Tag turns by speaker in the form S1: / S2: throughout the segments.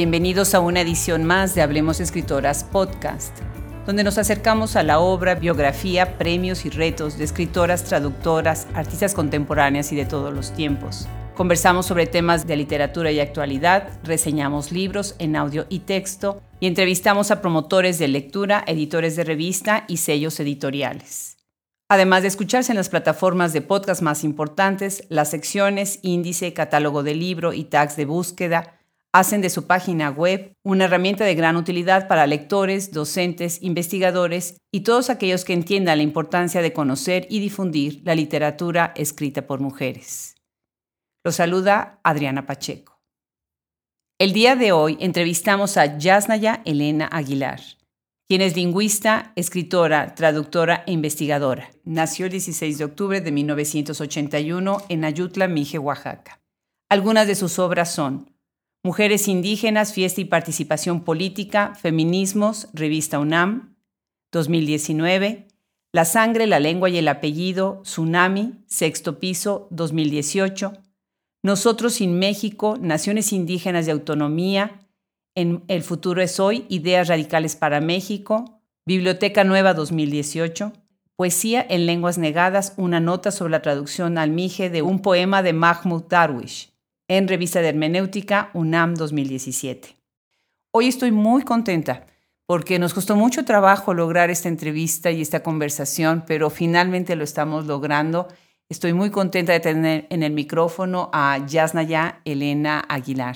S1: Bienvenidos a una edición más de Hablemos Escritoras Podcast, donde nos acercamos a la obra, biografía, premios y retos de escritoras, traductoras, artistas contemporáneas y de todos los tiempos. Conversamos sobre temas de literatura y actualidad, reseñamos libros en audio y texto y entrevistamos a promotores de lectura, editores de revista y sellos editoriales. Además de escucharse en las plataformas de podcast más importantes, las secciones, índice, catálogo de libro y tags de búsqueda, hacen de su página web una herramienta de gran utilidad para lectores, docentes, investigadores y todos aquellos que entiendan la importancia de conocer y difundir la literatura escrita por mujeres. Los saluda Adriana Pacheco. El día de hoy entrevistamos a Yasnaya Elena Aguilar, quien es lingüista, escritora, traductora e investigadora. Nació el 16 de octubre de 1981 en Ayutla, Mije, Oaxaca. Algunas de sus obras son Mujeres indígenas, fiesta y participación política, feminismos, revista UNAM, 2019. La sangre, la lengua y el apellido, Tsunami, sexto piso, 2018. Nosotros sin México, Naciones Indígenas de Autonomía, en El futuro es hoy, Ideas Radicales para México, Biblioteca Nueva 2018, Poesía en Lenguas Negadas, una nota sobre la traducción al Mije de un poema de Mahmoud Darwish, en Revista de Hermenéutica UNAM 2017. Hoy estoy muy contenta porque nos costó mucho trabajo lograr esta entrevista y esta conversación, pero finalmente lo estamos logrando. Estoy muy contenta de tener en el micrófono a Yasnaya Elena Aguilar.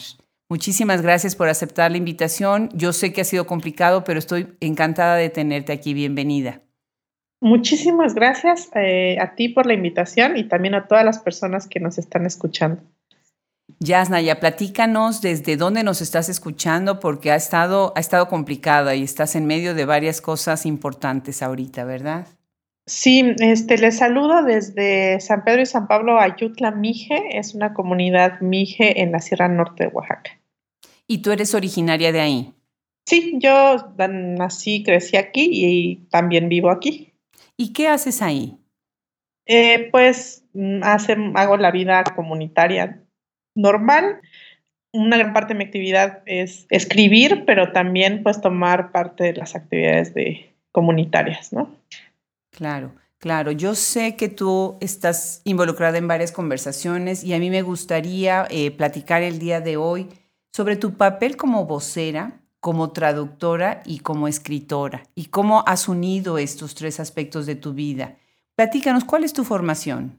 S1: Muchísimas gracias por aceptar la invitación. Yo sé que ha sido complicado, pero estoy encantada de tenerte aquí. Bienvenida.
S2: Muchísimas gracias eh, a ti por la invitación y también a todas las personas que nos están escuchando.
S1: Yasnaya, platícanos desde dónde nos estás escuchando porque ha estado, ha estado complicada y estás en medio de varias cosas importantes ahorita, ¿verdad?
S2: Sí, este, les saludo desde San Pedro y San Pablo, Ayutla, Mije. Es una comunidad Mije en la Sierra Norte de Oaxaca.
S1: ¿Y tú eres originaria de ahí?
S2: Sí, yo nací, crecí aquí y también vivo aquí.
S1: ¿Y qué haces ahí?
S2: Eh, pues mm, hace, hago la vida comunitaria normal. Una gran parte de mi actividad es escribir, pero también pues tomar parte de las actividades de comunitarias, ¿no?
S1: Claro. Claro, yo sé que tú estás involucrada en varias conversaciones y a mí me gustaría eh, platicar el día de hoy sobre tu papel como vocera, como traductora y como escritora y cómo has unido estos tres aspectos de tu vida. Platícanos, ¿cuál es tu formación?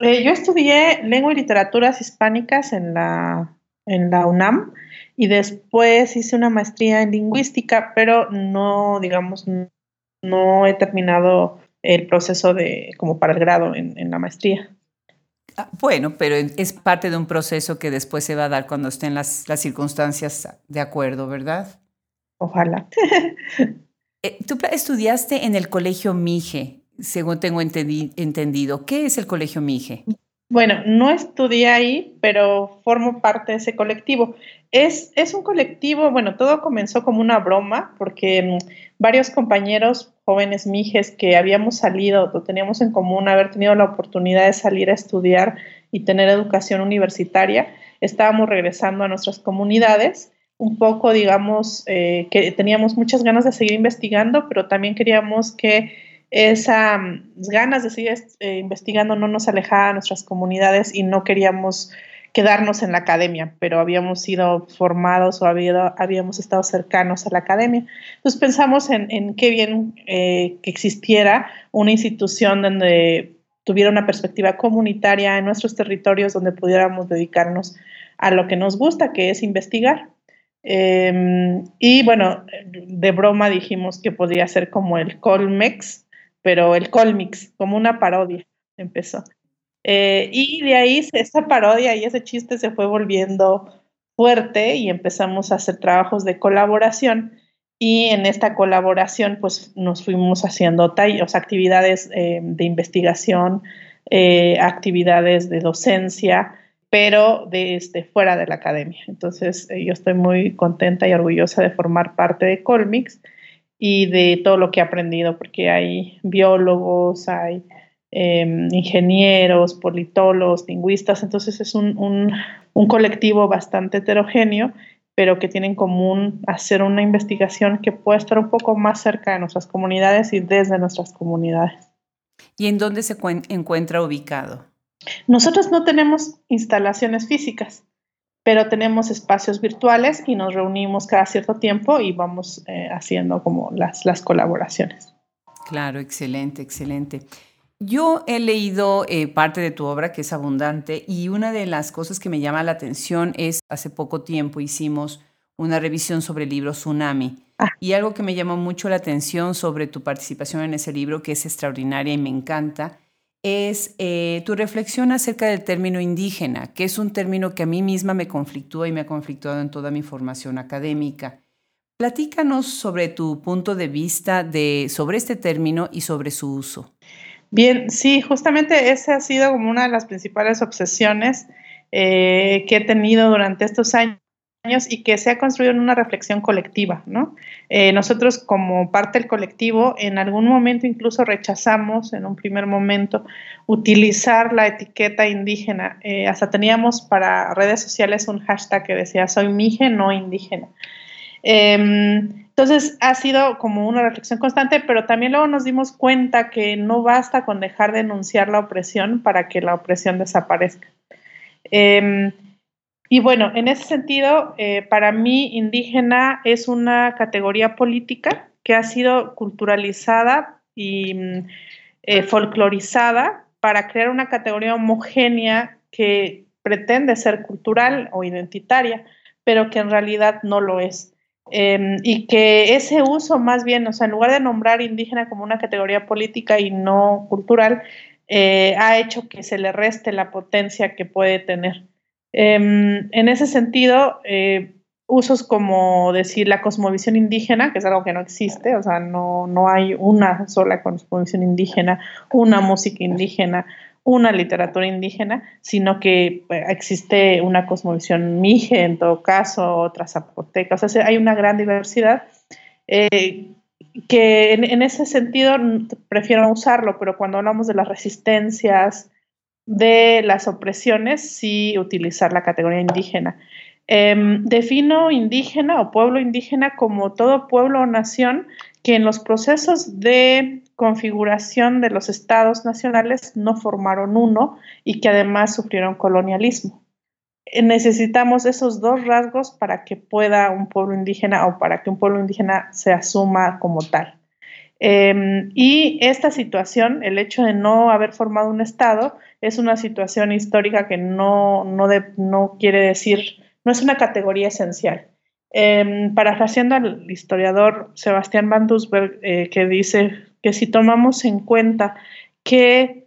S2: Eh, yo estudié lengua y literaturas hispánicas en la, en la UNAM y después hice una maestría en lingüística, pero no, digamos, no he terminado el proceso de como para el grado en, en la maestría.
S1: Ah, bueno, pero es parte de un proceso que después se va a dar cuando estén las, las circunstancias de acuerdo, ¿verdad?
S2: Ojalá.
S1: Eh, tú estudiaste en el colegio Mije según tengo entendido. ¿Qué es el Colegio Mije?
S2: Bueno, no estudié ahí, pero formo parte de ese colectivo. Es, es un colectivo, bueno, todo comenzó como una broma, porque mm, varios compañeros jóvenes mijes que habíamos salido, o teníamos en común haber tenido la oportunidad de salir a estudiar y tener educación universitaria, estábamos regresando a nuestras comunidades un poco, digamos, eh, que teníamos muchas ganas de seguir investigando, pero también queríamos que esas ganas de seguir eh, investigando no nos alejaba de nuestras comunidades y no queríamos quedarnos en la academia, pero habíamos sido formados o habíamos estado cercanos a la academia. Entonces pensamos en, qué bien eh, que existiera una institución donde tuviera una perspectiva comunitaria en nuestros territorios, donde pudiéramos dedicarnos a lo que nos gusta, que es investigar. Em, y bueno, de broma dijimos que podría ser como el Colmex, pero el Colmix, como una parodia, empezó. Eh, y de ahí esa parodia y ese chiste se fue volviendo fuerte y empezamos a hacer trabajos de colaboración. Y en esta colaboración, pues nos fuimos haciendo actividades eh, de investigación, eh, actividades de docencia, pero desde este, fuera de la academia. Entonces, yo estoy muy contenta y orgullosa de formar parte de Colmix y de todo lo que he aprendido, porque hay biólogos, hay em, ingenieros, politólogos, lingüistas, entonces es un, colectivo bastante heterogéneo pero que tienen en común hacer una investigación que pueda estar un poco más cerca de nuestras comunidades y desde nuestras comunidades.
S1: ¿Y en dónde se encuentra ubicado?
S2: Nosotros no tenemos instalaciones físicas, pero tenemos espacios virtuales y nos reunimos cada cierto tiempo y vamos eh, haciendo como las, las colaboraciones.
S1: Claro, excelente, excelente. Yo he leído eh, parte de tu obra que es abundante y una de las cosas que me llama la atención es, hace poco tiempo hicimos una revisión sobre el libro Tsunami ah. y algo que me llamó mucho la atención sobre tu participación en ese libro, que es extraordinaria y me encanta, es eh, tu reflexión acerca del término indígena, que es un término que a mí misma me conflictúa y me ha conflictuado en toda mi formación académica. Platícanos sobre tu punto de vista de, sobre este término y sobre su uso.
S2: Bien, sí, justamente esa ha sido como una de las principales obsesiones eh, que he tenido durante estos años y que se ha construido en una reflexión colectiva, ¿no? Eh, nosotros como parte del colectivo en algún momento incluso rechazamos en un primer momento utilizar la etiqueta indígena. Eh, hasta teníamos para redes sociales un hashtag que decía soy mije, no indígena. Em, entonces ha sido como una reflexión constante, pero también luego nos dimos cuenta que no basta con dejar de denunciar la opresión para que la opresión desaparezca. Em, y bueno, en ese sentido, eh, para mí indígena es una categoría política que ha sido culturalizada y mm, eh, folclorizada para crear una categoría homogénea que pretende ser cultural o identitaria, pero que en realidad no lo es. Em, y que ese uso más bien, o sea, en lugar de nombrar indígena como una categoría política y no cultural, eh, ha hecho que se le reste la potencia que puede tener. Em, en ese sentido, eh, usos como decir la cosmovisión indígena, que es algo que no existe, o sea, no, no hay una sola cosmovisión indígena, una música indígena, una literatura indígena, sino que pues, existe una cosmovisión mije en todo caso, otra zapoteca, o sea, hay una gran diversidad. Eh, que en, ese sentido prefiero usarlo, pero cuando hablamos de las resistencias, de las opresiones, sí utilizar la categoría indígena. Em, defino indígena o pueblo indígena como todo pueblo o nación que en los procesos de configuración de los estados nacionales no formaron uno y que además sufrieron colonialismo. Necesitamos esos dos rasgos para que pueda un pueblo indígena o para que un pueblo indígena se asuma como tal. Em, y esta situación, el hecho de no haber formado un Estado, es una situación histórica que no, no, no quiere decir, no es una categoría esencial. Eh, parafraseando al historiador Sebastián Van Dusberg, eh, que dice que si tomamos en cuenta que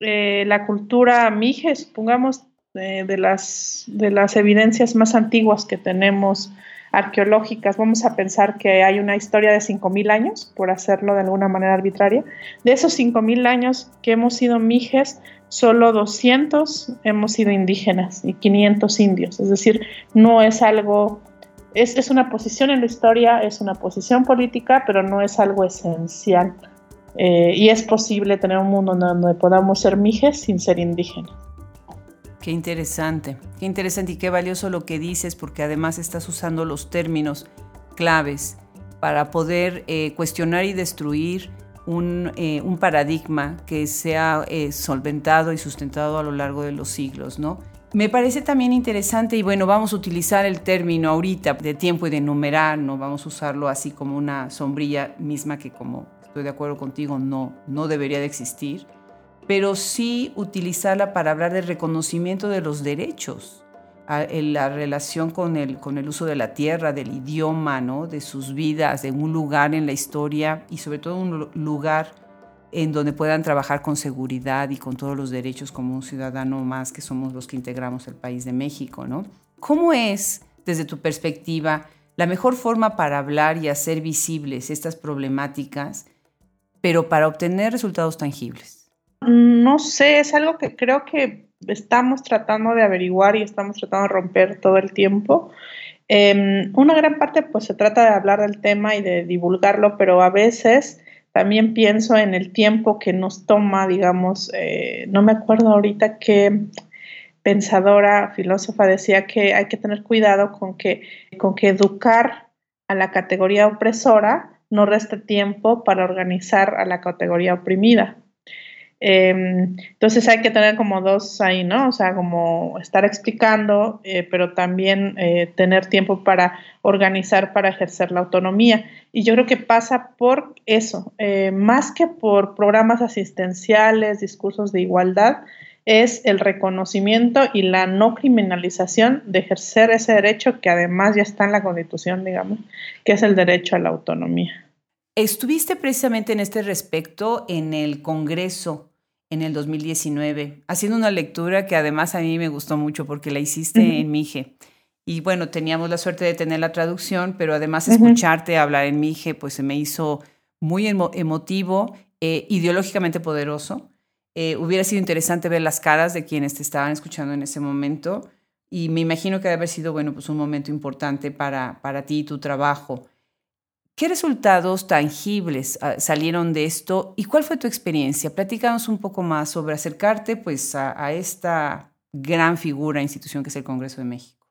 S2: eh, la cultura mije, supongamos, de, las, de las evidencias más antiguas que tenemos arqueológicas, vamos a pensar que hay una historia de 5.000 años, por hacerlo de alguna manera arbitraria. De esos 5.000 años que hemos sido mijes, solo 200 hemos sido indígenas y 500 indios. Es decir, no es algo, es, es una posición en la historia, es una posición política, pero no es algo esencial. Eh, y es posible tener un mundo donde podamos ser mijes sin ser indígenas.
S1: Qué interesante, qué interesante y qué valioso lo que dices, porque además estás usando los términos claves para poder eh, cuestionar y destruir un, eh, un paradigma que sea eh, solventado y sustentado a lo largo de los siglos, ¿no? Me parece también interesante y bueno, vamos a utilizar el término ahorita de tiempo y de numerar, no vamos a usarlo así como una sombrilla misma que como estoy de acuerdo contigo no, no debería de existir pero sí utilizarla para hablar del reconocimiento de los derechos, la relación con el, uso de la tierra, del idioma, de sus vidas, de un lugar en la historia y sobre todo un lugar en donde puedan trabajar con seguridad y con todos los derechos como un ciudadano más que somos los que integramos el país de México. ¿no? ¿Cómo es, desde tu perspectiva, la mejor forma para hablar y hacer visibles estas problemáticas, pero para obtener resultados tangibles?
S2: No sé, es algo que creo que estamos tratando de averiguar y estamos tratando de romper todo el tiempo. Em, una gran parte pues se trata de hablar del tema y de divulgarlo, pero a veces también pienso en el tiempo que nos toma, digamos, eh, no me acuerdo ahorita qué, pensadora, filósofa, decía que hay que tener cuidado con que, con que educar a la categoría opresora no reste tiempo para organizar a la categoría oprimida. Em, entonces hay que tener como dos ahí, ¿no? O sea, como estar explicando, eh, pero también eh, tener tiempo para organizar, para ejercer la autonomía. Y yo creo que pasa por eso, eh, más que por programas asistenciales, discursos de igualdad, es el reconocimiento y la no criminalización de ejercer ese derecho que además ya está en la Constitución, digamos, que es el derecho a la autonomía.
S1: Estuviste precisamente en este respecto en el Congreso en el 2019, haciendo una lectura que además a mí me gustó mucho porque la hiciste en Mije. Y bueno, teníamos la suerte de tener la traducción, pero además escucharte hablar en Mije, pues se me hizo muy emotivo, eh, ideológicamente poderoso. Eh, hubiera sido interesante ver las caras de quienes te estaban escuchando en ese momento y me imagino que debe haber sido, bueno, pues un momento importante para, para ti y tu trabajo. ¿Qué resultados tangibles ah, salieron de esto y cuál fue tu experiencia? Platícanos un poco más sobre acercarte pues a, esta gran figura, institución que es el Congreso de México.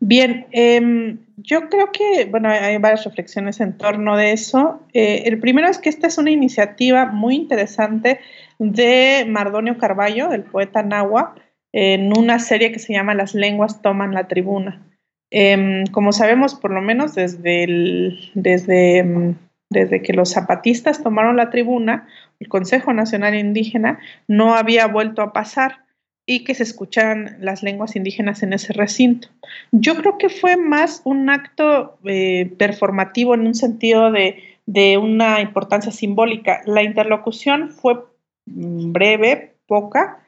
S2: Bien, em, yo creo que, bueno, hay varias reflexiones en torno de eso. Eh, el primero es que esta es una iniciativa muy interesante de Mardonio Carballo, el poeta Nahua, en una serie que se llama Las lenguas toman la tribuna. Em, como sabemos, por lo menos desde, desde, em, desde que los zapatistas tomaron la tribuna, el Consejo Nacional Indígena no había vuelto a pasar y que se escucharan las lenguas indígenas en ese recinto. Yo creo que fue más un acto eh, performativo en un sentido de, de una importancia simbólica. La interlocución fue breve, poca,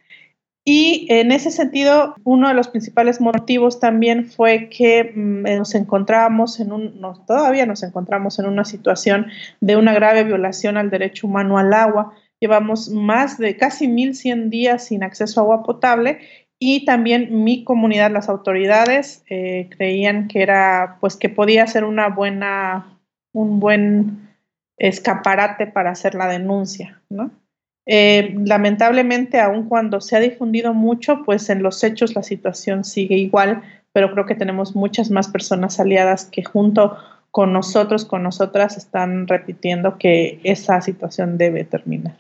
S2: y en ese sentido, uno de los principales motivos también fue que mm, nos encontrábamos en un, todavía nos encontramos en una situación de una grave violación al derecho humano al agua. Llevamos más de casi 1.100 días sin acceso a agua potable y también mi comunidad, las autoridades, eh, creían que era, pues que podía ser una buena, un buen escaparate para hacer la denuncia, ¿no? Eh, lamentablemente, aun cuando se ha difundido mucho, pues en los hechos la situación sigue igual, pero creo que tenemos muchas más personas aliadas que junto con nosotros, con nosotras, están repitiendo que esa situación debe terminar.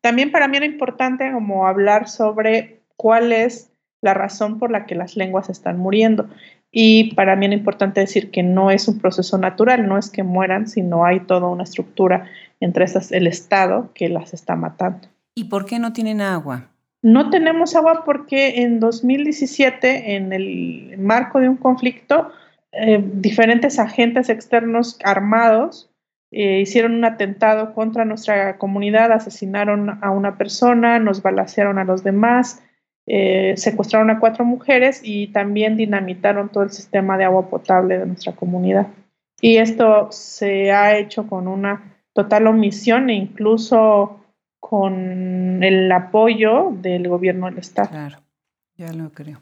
S2: También para mí era importante como hablar sobre cuál es la razón por la que las lenguas están muriendo. Y para mí era importante decir que no es un proceso natural, no es que mueran, sino hay toda una estructura entre esas, el Estado que las está matando.
S1: ¿Y por qué no tienen agua?
S2: No tenemos agua porque en 2017, en el marco de un conflicto, eh, diferentes agentes externos armados eh, hicieron un atentado contra nuestra comunidad, asesinaron a una persona, nos balacearon a los demás, eh, secuestraron a cuatro mujeres y también dinamitaron todo el sistema de agua potable de nuestra comunidad. Y esto se ha hecho con una total omisión e incluso con el apoyo del gobierno del Estado.
S1: Claro, ya lo creo.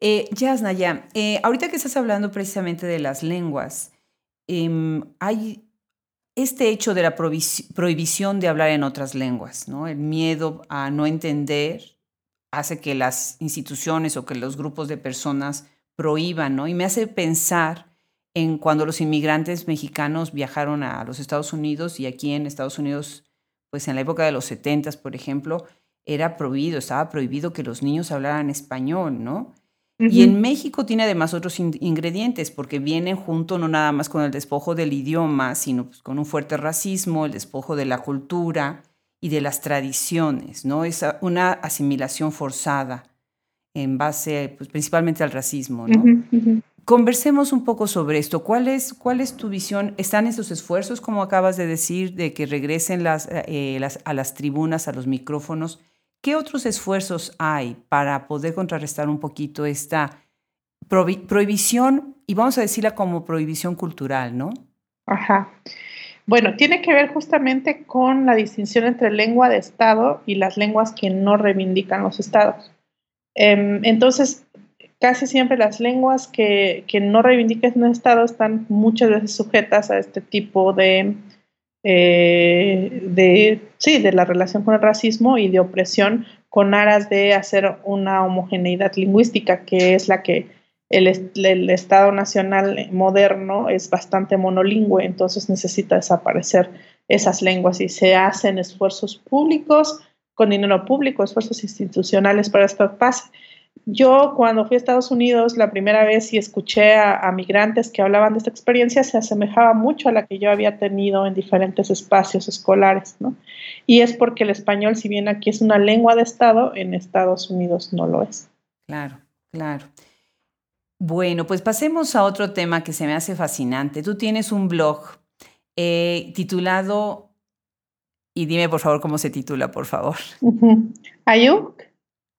S1: Eh, Yasna, ya, eh, ahorita que estás hablando precisamente de las lenguas, em, hay este hecho de la prohibición de hablar en otras lenguas, ¿no? El miedo a no entender hace que las instituciones o que los grupos de personas prohíban, ¿no? Y me hace pensar en cuando los inmigrantes mexicanos viajaron a los Estados Unidos y aquí en Estados Unidos pues en la época de los 70, por ejemplo, era prohibido, estaba prohibido que los niños hablaran español, ¿no? Y en México tiene además otros ingredientes, porque vienen junto no nada más con el despojo del idioma, sino pues, con un fuerte racismo, el despojo de la cultura y de las tradiciones, ¿no? Es una asimilación forzada en base pues, principalmente al racismo, ¿no? Conversemos un poco sobre esto. ¿Cuál es, ¿Cuál es tu visión? ¿Están esos esfuerzos, como acabas de decir, de que regresen eh, a las tribunas, a los micrófonos? ¿Qué otros esfuerzos hay para poder contrarrestar un poquito esta prohibición, y vamos a decirla como prohibición cultural, ¿no?
S2: Ajá. Bueno, tiene que ver justamente con la distinción entre lengua de Estado y las lenguas que no reivindican los Estados. Em, entonces, casi siempre las lenguas que, no reivindican un Estado están muchas veces sujetas a este tipo de, eh, de, sí, de la relación con el racismo y de opresión con aras de hacer una homogeneidad lingüística, que es la que el, el, Estado Nacional moderno es bastante monolingüe, entonces necesita desaparecer esas lenguas y se hacen esfuerzos públicos con dinero público, esfuerzos institucionales para esto pase. Yo cuando fui a Estados Unidos la primera vez y escuché a, migrantes que hablaban de esta experiencia, se asemejaba mucho a la que yo había tenido en diferentes espacios escolares, ¿no? Y es porque el español, si bien aquí es una lengua de Estado, en Estados Unidos no lo es.
S1: Claro, claro. Bueno, pues pasemos a otro tema que se me hace fascinante. Tú tienes un blog eh, titulado, y dime por favor cómo se titula, por favor.
S2: Ayuk.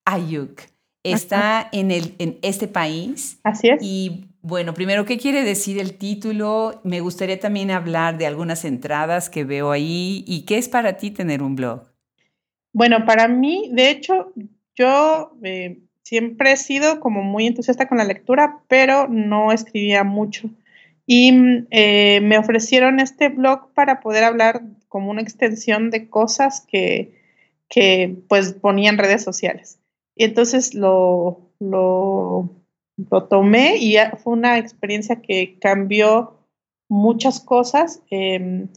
S1: Ayuk está en, el, en este país.
S2: Así es.
S1: Y bueno, primero, ¿qué quiere decir el título? Me gustaría también hablar de algunas entradas que veo ahí. ¿Y qué es para ti tener un blog?
S2: Bueno, para mí, de hecho, yo eh, siempre he sido como muy entusiasta con la lectura, pero no escribía mucho. Y eh, me ofrecieron este blog para poder hablar como una extensión de cosas que, que pues ponía en redes sociales. Y entonces lo, lo, tomé y fue una experiencia que cambió muchas cosas. Em,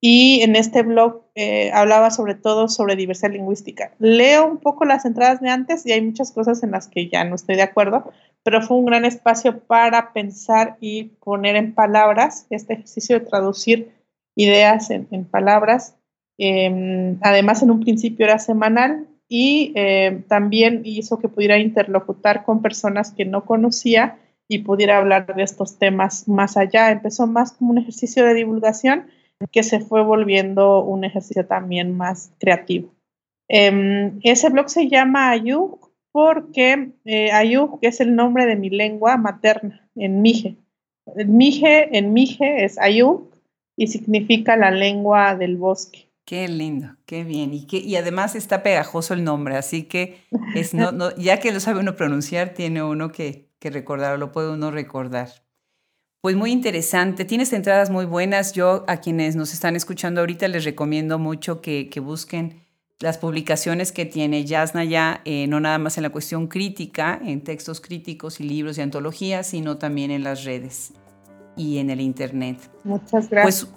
S2: y en este blog eh, hablaba sobre todo sobre diversidad lingüística. Leo un poco las entradas de antes y hay muchas cosas en las que ya no estoy de acuerdo, pero fue un gran espacio para pensar y poner en palabras este ejercicio de traducir ideas en, palabras. Em, además, en un principio era semanal y eh, también hizo que pudiera interlocutar con personas que no conocía y pudiera hablar de estos temas más allá. Empezó más como un ejercicio de divulgación que se fue volviendo un ejercicio también más creativo. Em, ese blog se llama Ayuk porque eh, Ayuk es el nombre de mi lengua materna en Mije. Mije en Mije es Ayuk y significa la lengua del bosque.
S1: Qué lindo, qué bien. Y, que, y además está pegajoso el nombre, así que es, no, no, ya que lo sabe uno pronunciar, tiene uno que, que recordar, lo puede uno recordar. Pues muy interesante, tienes entradas muy buenas. Yo a quienes nos están escuchando ahorita les recomiendo mucho que, que busquen las publicaciones que tiene Yasna ya, eh, no nada más en la cuestión crítica, en textos críticos y libros y antologías, sino también en las redes y en el Internet.
S2: Muchas gracias.
S1: Pues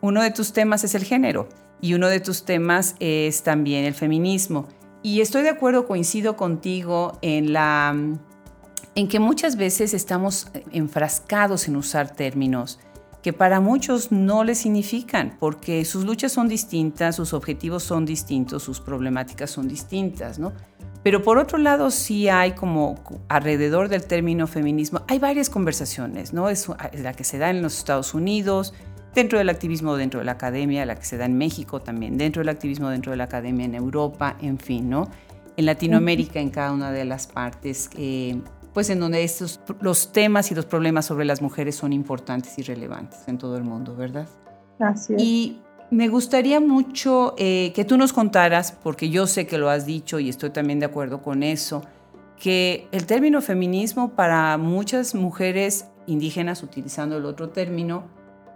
S1: uno de tus temas es el género y uno de tus temas es también el feminismo. Y estoy de acuerdo, coincido contigo en la en que muchas veces estamos enfrascados en usar términos que para muchos no les significan, porque sus luchas son distintas, sus objetivos son distintos, sus problemáticas son distintas, ¿no? Pero por otro lado, sí hay como alrededor del término feminismo, hay varias conversaciones, ¿no? Es la que se da en los Estados Unidos, dentro del activismo, dentro de la academia, la que se da en México también, dentro del activismo, dentro de la academia en Europa, en fin, ¿no? En Latinoamérica, en cada una de las partes, eh, pues en donde estos, los temas y los problemas sobre las mujeres son importantes y relevantes en todo el mundo, ¿verdad?
S2: Así es.
S1: Y me gustaría mucho eh, que tú nos contaras, porque yo sé que lo has dicho y estoy también de acuerdo con eso, que el término feminismo para muchas mujeres indígenas, utilizando el otro término,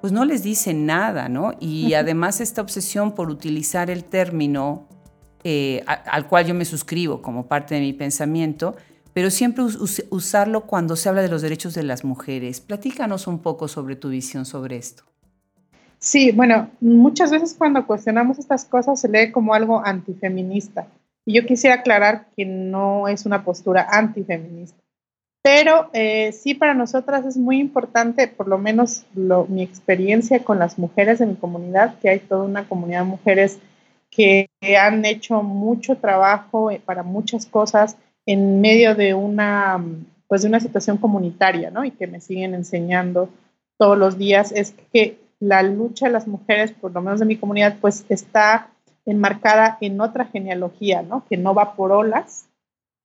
S1: pues no les dice nada, ¿no? Y además esta obsesión por utilizar el término eh, al cual yo me suscribo como parte de mi pensamiento, pero siempre usarlo cuando se habla de los derechos de las mujeres. Platícanos un poco sobre tu visión sobre esto.
S2: Sí, bueno, muchas veces cuando cuestionamos estas cosas se lee como algo antifeminista. Y yo quisiera aclarar que no es una postura antifeminista. Pero eh, sí, para nosotras es muy importante, por lo menos mi experiencia con las mujeres de mi comunidad, que hay toda una comunidad de mujeres que han hecho mucho trabajo eh, para muchas cosas en medio de una, pues de una situación comunitaria, ¿no? Y que me siguen enseñando todos los días, es que la lucha de las mujeres, por lo menos de mi comunidad, pues está enmarcada en otra genealogía, ¿no? Que no va por olas,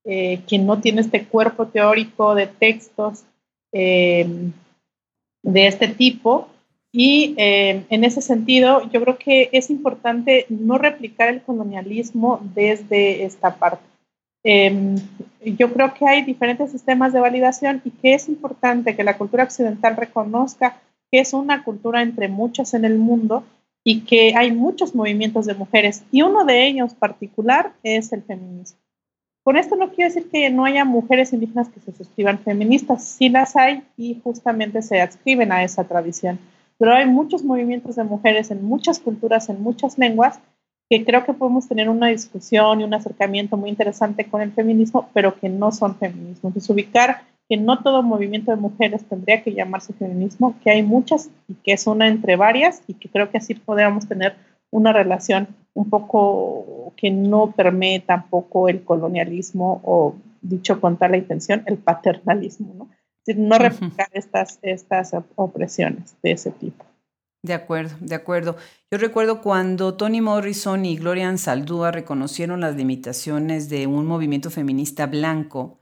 S2: eh, quien no tiene este cuerpo teórico de textos eh, de este tipo. Y eh, en ese sentido, yo creo que es importante no replicar el colonialismo desde esta parte. Em, yo creo que hay diferentes sistemas de validación y que es importante que la cultura occidental reconozca que es una cultura entre muchas en el mundo y que hay muchos movimientos de mujeres y uno de ellos particular es el feminismo. Con esto no quiero decir que no haya mujeres indígenas que se suscriban feministas, sí las hay y justamente se adscriben a esa tradición, pero hay muchos movimientos de mujeres en muchas culturas, en muchas lenguas, que creo que podemos tener una discusión y un acercamiento muy interesante con el feminismo, pero que no son feminismos. Entonces, ubicar que no todo movimiento de mujeres tendría que llamarse feminismo, que hay muchas y que es una entre varias y que creo que así podríamos tener una relación un poco que no permee tampoco el colonialismo o, dicho con tal la intención, el paternalismo, ¿no? Es decir, no replicar estas, estas opresiones de ese tipo.
S1: De acuerdo, de acuerdo. Yo recuerdo cuando Toni Morrison y Gloria Ansaldúa reconocieron las limitaciones de un movimiento feminista blanco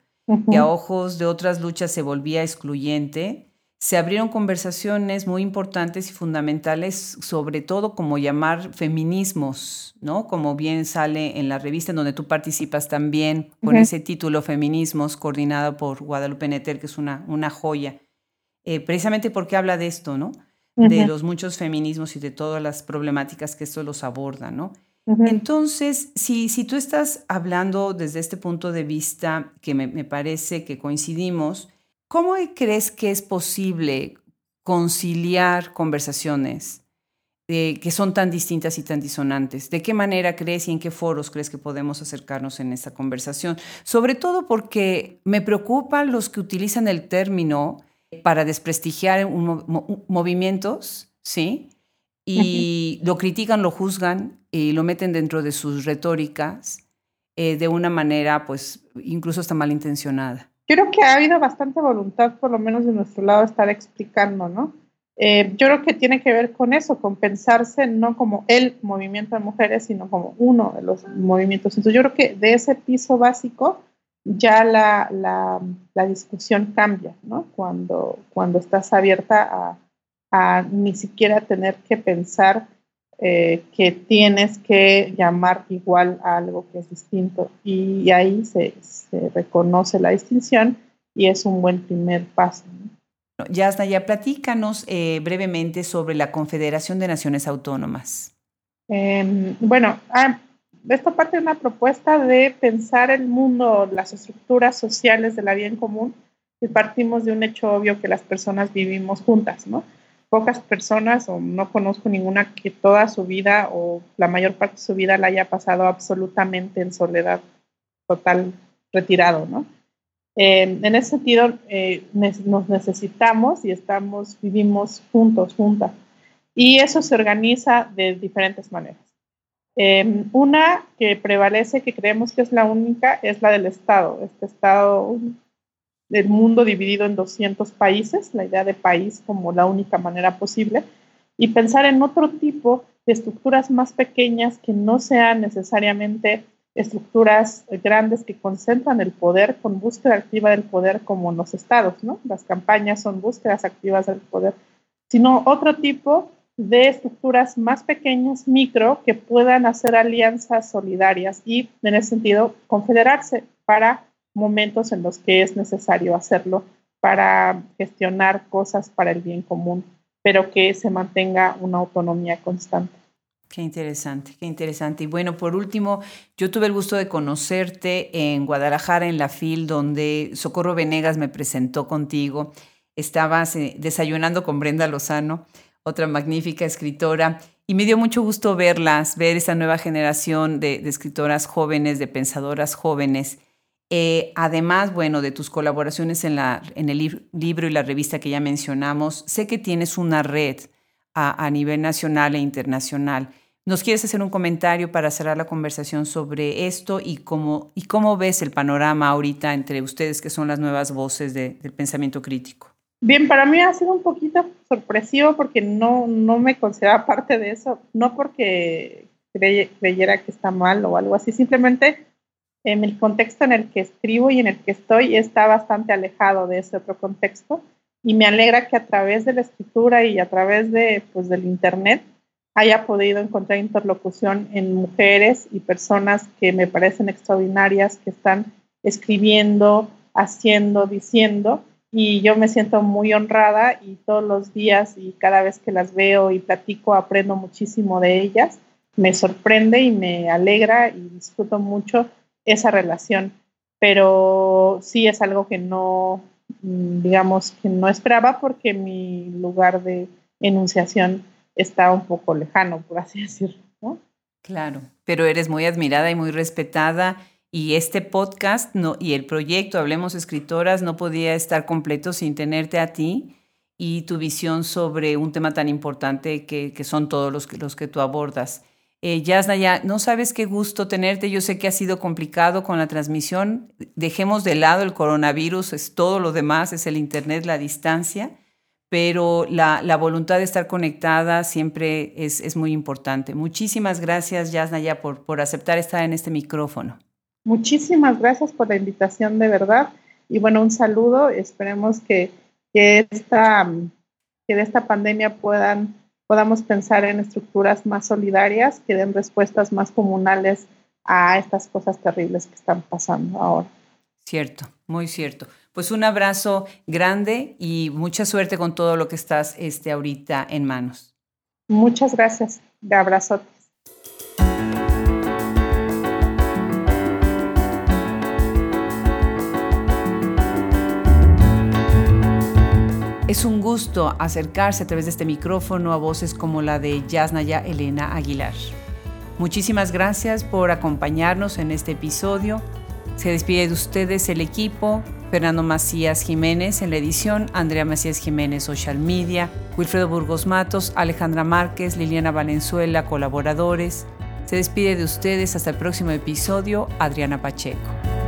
S1: que a ojos de otras luchas se volvía excluyente, se abrieron conversaciones muy importantes y fundamentales sobre todo como llamar feminismos, ¿no? Como bien sale en la revista en donde tú participas también con ese título Feminismos, coordinado por Guadalupe Netter, que es una, una joya, eh, precisamente porque habla de esto, ¿no? De los muchos feminismos y de todas las problemáticas que esto los aborda, ¿no? Entonces, si, si tú estás hablando desde este punto de vista, que me, me parece que coincidimos, ¿Cómo crees que es posible conciliar conversaciones eh, que son tan distintas y tan disonantes? ¿De qué manera crees y en qué foros crees que podemos acercarnos en esta conversación? Sobre todo porque me preocupan los que utilizan el término para desprestigiar movimientos, ¿sí? Y lo critican, lo juzgan y lo meten dentro de sus retóricas eh, de una manera, pues, incluso hasta malintencionada
S2: creo que ha habido bastante voluntad, por lo menos de nuestro lado, estar explicando, ¿no? Eh, yo creo que tiene que ver con eso, con pensarse no como el movimiento de mujeres, sino como uno de los movimientos. Entonces yo creo que de ese piso básico ya la, la, la discusión cambia, ¿no? Cuando, cuando estás abierta a, a ni siquiera tener que pensar eh, que tienes que llamar igual a algo que es distinto y ahí se, reconoce la distinción y es un buen primer paso.
S1: Ya Yasna, ya platícanos eh, brevemente sobre la Confederación de Naciones Autónomas.
S2: Em, bueno, ah, esta parte es una propuesta de pensar el mundo, las estructuras sociales de la vida en común y partimos de un hecho obvio que las personas vivimos juntas, ¿no? Pocas personas o no conozco ninguna que toda su vida o la mayor parte de su vida la haya pasado absolutamente en soledad total, retirado, ¿no? Eh, en ese sentido, eh, nos necesitamos y estamos, vivimos juntos, juntas. Y eso se organiza de diferentes maneras. Eh, una que prevalece, que creemos que es la única, es la del Estado. Este Estado del mundo dividido en 200 países, la idea de país como la única manera posible, y pensar en otro tipo de estructuras más pequeñas que no sean necesariamente estructuras grandes que concentran el poder con búsqueda activa del poder como en los estados, ¿no? Las campañas son búsquedas activas del poder, sino otro tipo de estructuras más pequeñas, micro, que puedan hacer alianzas solidarias y, en ese sentido, confederarse para momentos en los que es necesario hacerlo para gestionar cosas para el bien común, pero que se mantenga una autonomía constante.
S1: Qué interesante, qué interesante. Y bueno, por último, yo tuve el gusto de conocerte en Guadalajara, en la FIL, donde Socorro Venegas me presentó contigo. Estabas eh, desayunando con Brenda Lozano, otra magnífica escritora, y me dio mucho gusto verlas, ver esa nueva generación de, de escritoras jóvenes, de pensadoras jóvenes eh, además, bueno, de tus colaboraciones en, la, en el libro y la revista que ya mencionamos, sé que tienes una red a, nivel nacional e internacional. ¿Nos quieres hacer un comentario para cerrar la conversación sobre esto y cómo, y cómo ves el panorama ahorita entre ustedes que son las nuevas voces del pensamiento crítico?
S2: Bien, para mí ha sido un poquito sorpresivo porque no, no me consideraba parte de eso, no porque creyera que está mal o algo así, simplemente en el contexto en el que escribo y en el que estoy está bastante alejado de ese otro contexto y me alegra que a través de la escritura y a través de, pues, del Internet haya podido encontrar interlocución en mujeres y personas que me parecen extraordinarias, que están escribiendo, haciendo, diciendo, y yo me siento muy honrada y todos los días y cada vez que las veo y platico aprendo muchísimo de ellas. Me sorprende y me alegra y disfruto mucho esa relación pero sí es algo que no, mm, digamos, que no esperaba porque mi lugar de enunciación está un poco lejano, por así decirlo.
S1: Claro, pero eres muy admirada y muy respetada y este podcast y el proyecto Hablemos Escritoras no podía estar completo sin tenerte a ti y tu visión sobre un tema tan importante que, son todos los, los que tú abordas. Eh, Yasna, ya no sabes qué gusto tenerte. Yo sé que ha sido complicado con la transmisión. Dejemos de lado el coronavirus, es todo lo demás, es el Internet, la distancia pero la, voluntad de estar conectada siempre es, muy importante. Muchísimas gracias, Yasnaya, por, por aceptar estar en este micrófono.
S2: Muchísimas gracias por la invitación, de verdad. Y bueno, un saludo. Esperemos que, que, esta, que de esta pandemia puedan, podamos pensar en estructuras más solidarias que den respuestas más comunales a estas cosas terribles que están pasando ahora.
S1: Cierto, muy cierto. Pues un abrazo grande y mucha suerte con todo lo que estás este, ahorita en manos.
S2: Muchas gracias. De abrazo.
S1: Es un gusto acercarse a través de este micrófono a voces como la de Yasnaya Elena Aguilar. Muchísimas gracias por acompañarnos en este episodio. Se despide de ustedes el equipo, Fernando Macías Jiménez en la edición, Andrea Macías Jiménez Social Media, Wilfredo Burgos Matos, Alejandra Márquez, Liliana Valenzuela, colaboradores. Se despide de ustedes hasta el próximo episodio, Adriana Pacheco.